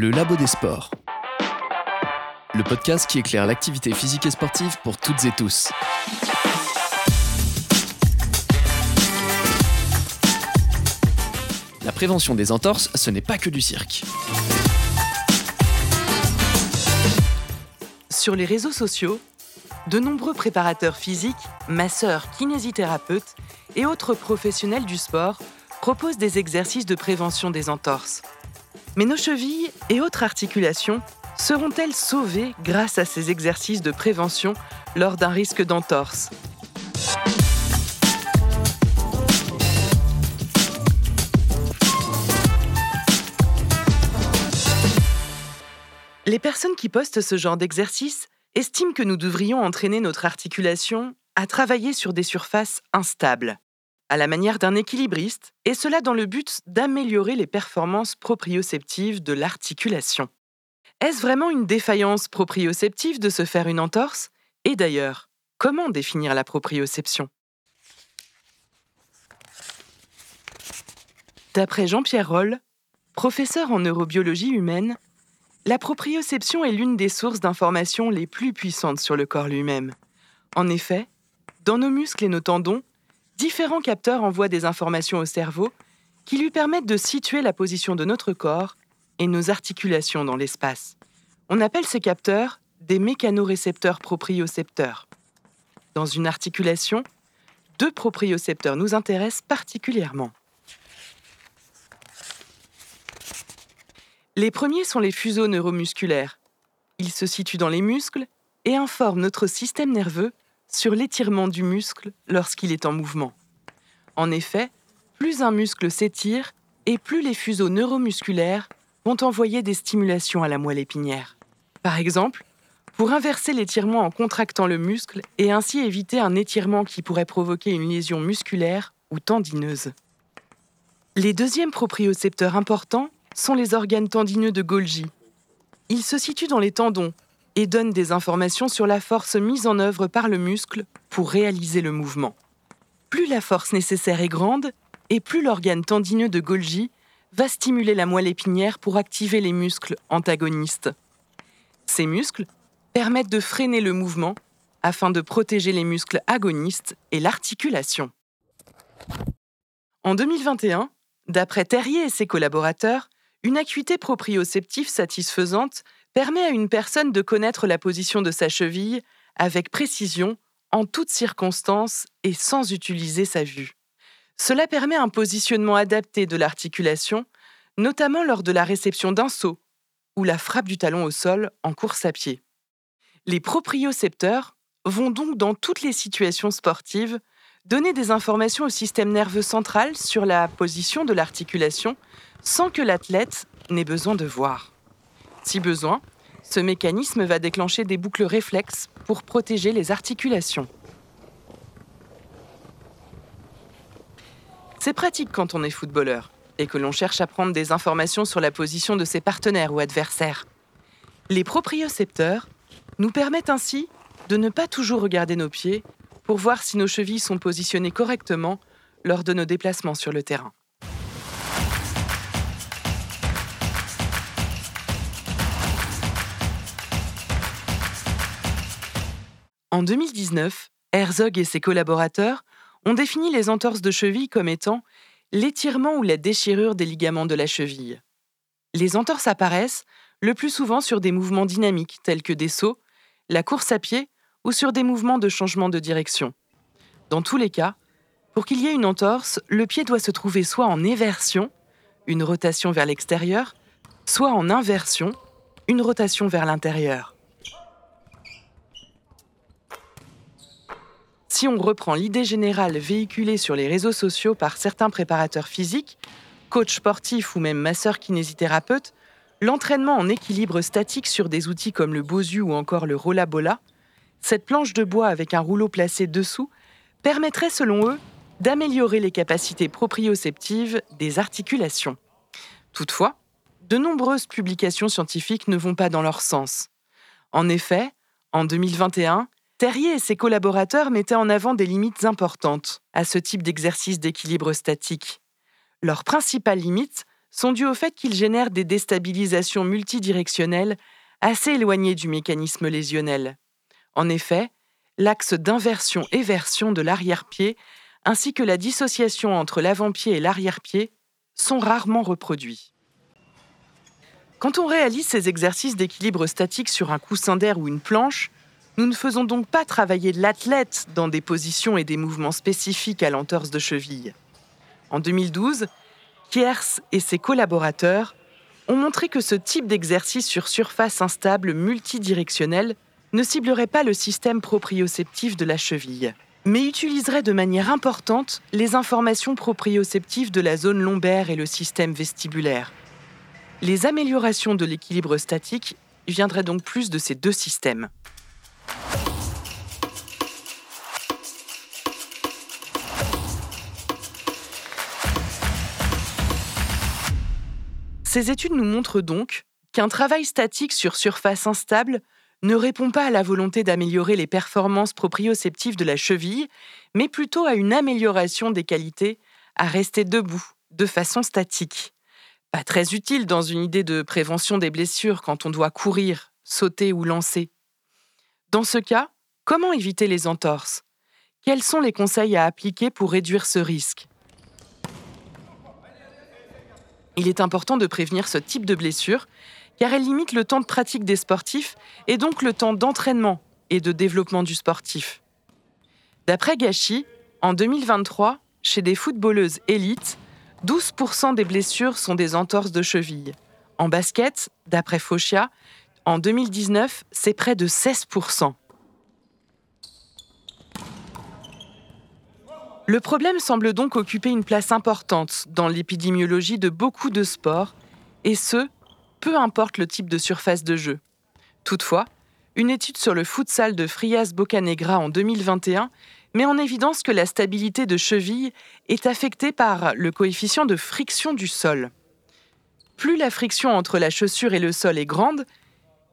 Le Labo des Sports. Le podcast qui éclaire l'activité physique et sportive pour toutes et tous. La prévention des entorses, ce n'est pas que du cirque. Sur les réseaux sociaux, de nombreux préparateurs physiques, masseurs, kinésithérapeutes et autres professionnels du sport proposent des exercices de prévention des entorses. Mais nos chevilles et autres articulations seront-elles sauvées grâce à ces exercices de prévention lors d'un risque d'entorse? Les personnes qui postent ce genre d'exercice estiment que nous devrions entraîner notre articulation à travailler sur des surfaces instables, à la manière d'un équilibriste, et cela dans le but d'améliorer les performances proprioceptives de l'articulation. Est-ce vraiment une défaillance proprioceptive de se faire une entorse? Et d'ailleurs, comment définir la proprioception? D'après Jean-Pierre Roll, professeur en neurobiologie humaine, la proprioception est l'une des sources d'informations les plus puissantes sur le corps lui-même. En effet, dans nos muscles et nos tendons, différents capteurs envoient des informations au cerveau qui lui permettent de situer la position de notre corps et nos articulations dans l'espace. On appelle ces capteurs des mécanorécepteurs propriocepteurs. Dans une articulation, deux propriocepteurs nous intéressent particulièrement. Les premiers sont les fuseaux neuromusculaires. Ils se situent dans les muscles et informent notre système nerveux sur l'étirement du muscle lorsqu'il est en mouvement. En effet, plus un muscle s'étire et plus les fuseaux neuromusculaires vont envoyer des stimulations à la moelle épinière. Par exemple, pour inverser l'étirement en contractant le muscle et ainsi éviter un étirement qui pourrait provoquer une lésion musculaire ou tendineuse. Les deuxièmes propriocepteurs importants sont les organes tendineux de Golgi. Ils se situent dans les tendons et donnent des informations sur la force mise en œuvre par le muscle pour réaliser le mouvement. Plus la force nécessaire est grande, et plus l'organe tendineux de Golgi va stimuler la moelle épinière pour activer les muscles antagonistes. Ces muscles permettent de freiner le mouvement afin de protéger les muscles agonistes et l'articulation. En 2021, d'après Terrier et ses collaborateurs, une acuité proprioceptive satisfaisante permet à une personne de connaître la position de sa cheville avec précision, en toutes circonstances et sans utiliser sa vue. Cela permet un positionnement adapté de l'articulation, notamment lors de la réception d'un saut ou la frappe du talon au sol en course à pied. Les propriocepteurs vont donc dans toutes les situations sportives donner des informations au système nerveux central sur la position de l'articulation sans que l'athlète n'ait besoin de voir. Si besoin, ce mécanisme va déclencher des boucles réflexes pour protéger les articulations. C'est pratique quand on est footballeur et que l'on cherche à prendre des informations sur la position de ses partenaires ou adversaires. Les propriocepteurs nous permettent ainsi de ne pas toujours regarder nos pieds pour voir si nos chevilles sont positionnées correctement lors de nos déplacements sur le terrain. En 2019, Herzog et ses collaborateurs ont défini les entorses de cheville comme étant l'étirement ou la déchirure des ligaments de la cheville. Les entorses apparaissent le plus souvent sur des mouvements dynamiques tels que des sauts, la course à pied ou sur des mouvements de changement de direction. Dans tous les cas, pour qu'il y ait une entorse, le pied doit se trouver soit en éversion, une rotation vers l'extérieur, soit en inversion, une rotation vers l'intérieur. Si on reprend l'idée générale véhiculée sur les réseaux sociaux par certains préparateurs physiques, coachs sportifs ou même masseurs kinésithérapeutes, l'entraînement en équilibre statique sur des outils comme le Bosu ou encore le Rollabola cette planche de bois avec un rouleau placé dessous permettrait selon eux d'améliorer les capacités proprioceptives des articulations. Toutefois, de nombreuses publications scientifiques ne vont pas dans leur sens. En effet, en 2021, Terrier et ses collaborateurs mettaient en avant des limites importantes à ce type d'exercice d'équilibre statique. Leur principale limite sont dus au fait qu'ils génèrent des déstabilisations multidirectionnelles assez éloignées du mécanisme lésionnel. En effet, l'axe d'inversion-éversion de l'arrière-pied ainsi que la dissociation entre l'avant-pied et l'arrière-pied sont rarement reproduits. Quand on réalise ces exercices d'équilibre statique sur un coussin d'air ou une planche, nous ne faisons donc pas travailler l'athlète dans des positions et des mouvements spécifiques à l'entorse de cheville. En 2012, Kiers et ses collaborateurs ont montré que ce type d'exercice sur surface instable multidirectionnelle ne ciblerait pas le système proprioceptif de la cheville, mais utiliserait de manière importante les informations proprioceptives de la zone lombaire et le système vestibulaire. Les améliorations de l'équilibre statique viendraient donc plus de ces deux systèmes. Ces études nous montrent donc qu'un travail statique sur surface instable ne répond pas à la volonté d'améliorer les performances proprioceptives de la cheville, mais plutôt à une amélioration des qualités à rester debout de façon statique. Pas très utile dans une idée de prévention des blessures quand on doit courir, sauter ou lancer. Dans ce cas, comment éviter les entorses? Quels sont les conseils à appliquer pour réduire ce risque? Il est important de prévenir ce type de blessure car elle limite le temps de pratique des sportifs et donc le temps d'entraînement et de développement du sportif. D'après Gachi, en 2023, chez des footballeuses élites, 12% des blessures sont des entorses de cheville. En basket, d'après Fauchia, en 2019, c'est près de 16%. Le problème semble donc occuper une place importante dans l'épidémiologie de beaucoup de sports, et ce, peu importe le type de surface de jeu. Toutefois, une étude sur le futsal de Frias Bocanegra en 2021 met en évidence que la stabilité de cheville est affectée par le coefficient de friction du sol. Plus la friction entre la chaussure et le sol est grande,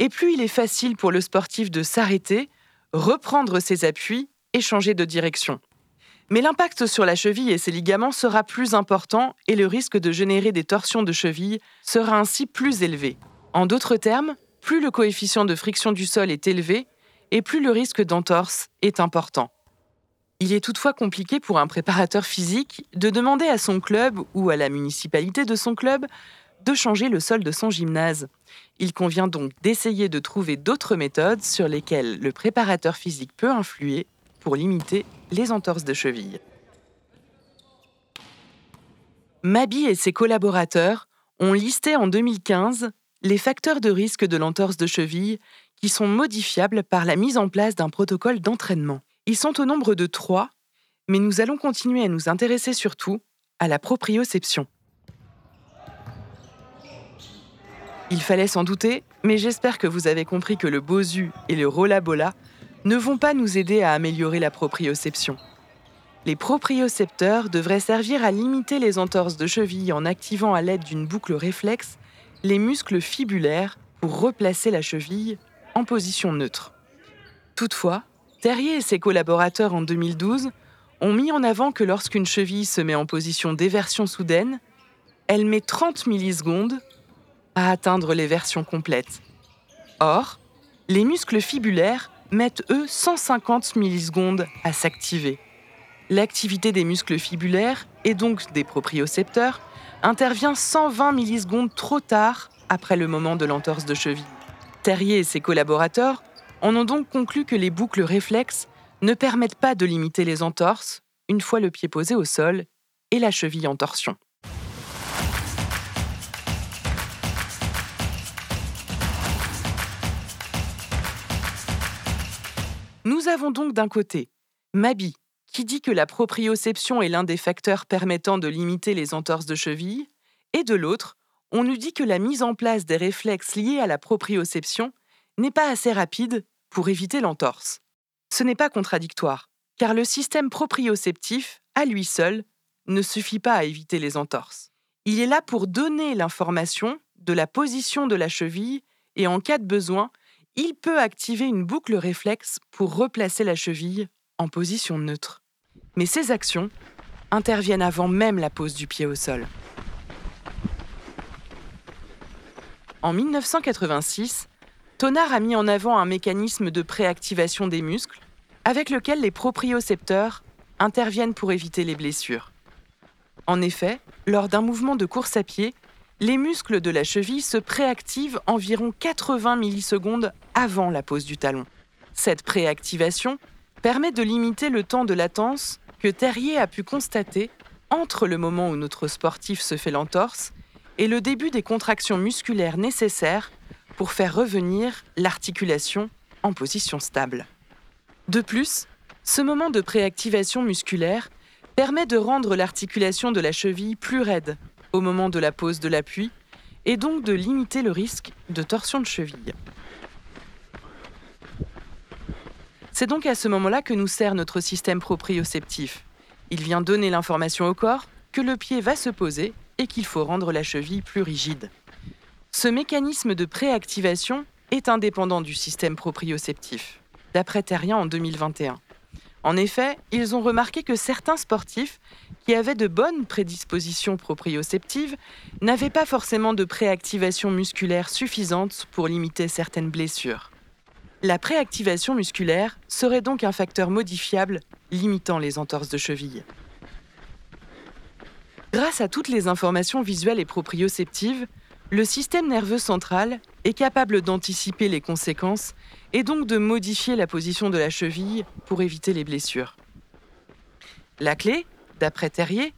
et plus il est facile pour le sportif de s'arrêter, reprendre ses appuis et changer de direction. Mais l'impact sur la cheville et ses ligaments sera plus important et le risque de générer des torsions de cheville sera ainsi plus élevé. En d'autres termes, plus le coefficient de friction du sol est élevé et plus le risque d'entorse est important. Il est toutefois compliqué pour un préparateur physique de demander à son club ou à la municipalité de son club de changer le sol de son gymnase. Il convient donc d'essayer de trouver d'autres méthodes sur lesquelles le préparateur physique peut influer pour limiter les entorses de cheville. Mabi et ses collaborateurs ont listé en 2015 les facteurs de risque de l'entorse de cheville qui sont modifiables par la mise en place d'un protocole d'entraînement. Ils sont au nombre de trois, mais nous allons continuer à nous intéresser surtout à la proprioception. Il fallait s'en douter, mais j'espère que vous avez compris que le Bosu et le Rollabola ne vont pas nous aider à améliorer la proprioception. Les propriocepteurs devraient servir à limiter les entorses de cheville en activant à l'aide d'une boucle réflexe les muscles fibulaires pour replacer la cheville en position neutre. Toutefois, Terrier et ses collaborateurs en 2012 ont mis en avant que lorsqu'une cheville se met en position d'éversion soudaine, elle met 30 millisecondes à atteindre les versions complètes. Or, les muscles fibulaires mettent eux 150 millisecondes à s'activer. L'activité des muscles fibulaires, et donc des propriocepteurs, intervient 120 millisecondes trop tard après le moment de l'entorse de cheville. Terrier et ses collaborateurs en ont donc conclu que les boucles réflexes ne permettent pas de limiter les entorses une fois le pied posé au sol et la cheville en torsion. Nous avons donc d'un côté Mabi, qui dit que la proprioception est l'un des facteurs permettant de limiter les entorses de cheville, et de l'autre, on nous dit que la mise en place des réflexes liés à la proprioception n'est pas assez rapide pour éviter l'entorse. Ce n'est pas contradictoire, car le système proprioceptif, à lui seul, ne suffit pas à éviter les entorses. Il est là pour donner l'information de la position de la cheville et en cas de besoin, il peut activer une boucle réflexe pour replacer la cheville en position neutre. Mais ces actions interviennent avant même la pose du pied au sol. En 1986, Tonard a mis en avant un mécanisme de préactivation des muscles avec lequel les propriocepteurs interviennent pour éviter les blessures. En effet, lors d'un mouvement de course à pied, les muscles de la cheville se préactivent environ 80 millisecondes avant la pose du talon. Cette préactivation permet de limiter le temps de latence que Terrier a pu constater entre le moment où notre sportif se fait l'entorse et le début des contractions musculaires nécessaires pour faire revenir l'articulation en position stable. De plus, ce moment de préactivation musculaire permet de rendre l'articulation de la cheville plus raide au moment de la pose de l'appui et donc de limiter le risque de torsion de cheville. C'est donc à ce moment-là que nous sert notre système proprioceptif. Il vient donner l'information au corps que le pied va se poser et qu'il faut rendre la cheville plus rigide. Ce mécanisme de préactivation est indépendant du système proprioceptif, d'après Terrien en 2021. En effet, ils ont remarqué que certains sportifs qui avaient de bonnes prédispositions proprioceptives n'avaient pas forcément de préactivation musculaire suffisante pour limiter certaines blessures. La préactivation musculaire serait donc un facteur modifiable limitant les entorses de cheville. Grâce à toutes les informations visuelles et proprioceptives, le système nerveux central est capable d'anticiper les conséquences et donc de modifier la position de la cheville pour éviter les blessures. La clé, d'après Terrier,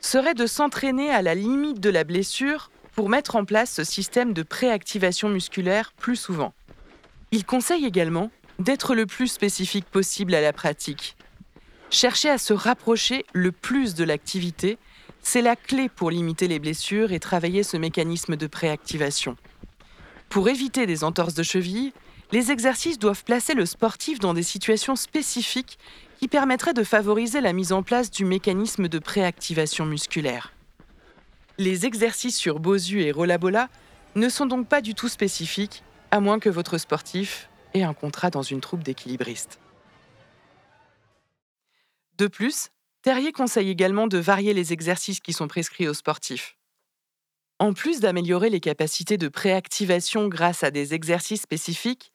serait de s'entraîner à la limite de la blessure pour mettre en place ce système de préactivation musculaire plus souvent. Il conseille également d'être le plus spécifique possible à la pratique. Chercher à se rapprocher le plus de l'activité c'est la clé pour limiter les blessures et travailler ce mécanisme de préactivation. Pour éviter des entorses de cheville, les exercices doivent placer le sportif dans des situations spécifiques qui permettraient de favoriser la mise en place du mécanisme de préactivation musculaire. Les exercices sur Bosu et Rollabola ne sont donc pas du tout spécifiques, à moins que votre sportif ait un contrat dans une troupe d'équilibristes. De plus, Terrier conseille également de varier les exercices qui sont prescrits aux sportifs. En plus d'améliorer les capacités de préactivation grâce à des exercices spécifiques,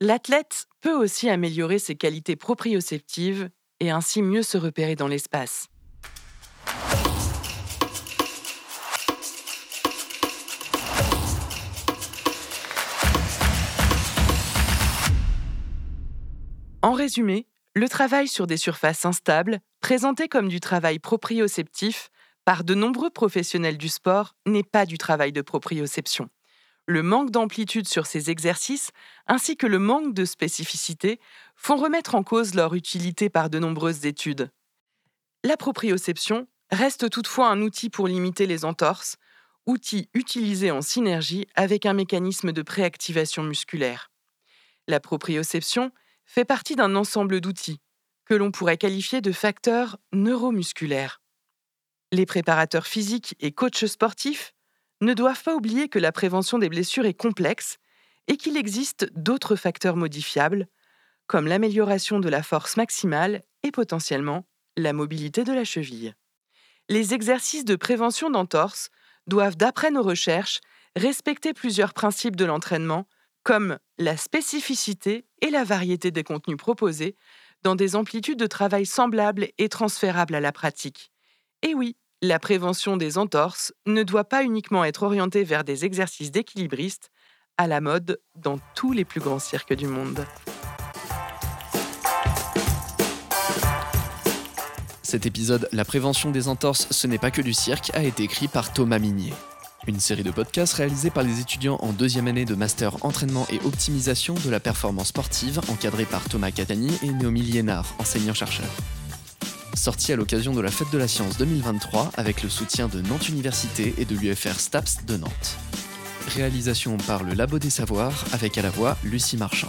l'athlète peut aussi améliorer ses qualités proprioceptives et ainsi mieux se repérer dans l'espace. En résumé, le travail sur des surfaces instables, présenté comme du travail proprioceptif par de nombreux professionnels du sport, n'est pas du travail de proprioception. Le manque d'amplitude sur ces exercices, ainsi que le manque de spécificité, font remettre en cause leur utilité par de nombreuses études. La proprioception reste toutefois un outil pour limiter les entorses, outil utilisé en synergie avec un mécanisme de préactivation musculaire. La proprioception fait partie d'un ensemble d'outils que l'on pourrait qualifier de facteurs neuromusculaires. Les préparateurs physiques et coachs sportifs ne doivent pas oublier que la prévention des blessures est complexe et qu'il existe d'autres facteurs modifiables, comme l'amélioration de la force maximale et potentiellement la mobilité de la cheville. Les exercices de prévention d'entorse doivent, d'après nos recherches, respecter plusieurs principes de l'entraînement comme la spécificité et la variété des contenus proposés dans des amplitudes de travail semblables et transférables à la pratique. Et oui, la prévention des entorses ne doit pas uniquement être orientée vers des exercices d'équilibristes à la mode dans tous les plus grands cirques du monde. Cet épisode La prévention des entorses, ce n'est pas que du cirque, a été écrit par Thomas Minier. Une série de podcasts réalisés par les étudiants en deuxième année de master entraînement et optimisation de la performance sportive, encadrés par Thomas Catani et Naomi Liénard, enseignants-chercheurs. Sorti à l'occasion de la Fête de la Science 2023 avec le soutien de Nantes Université et de l'UFR STAPS de Nantes. Réalisation par le Labo des Savoirs avec à la voix Lucie Marchand.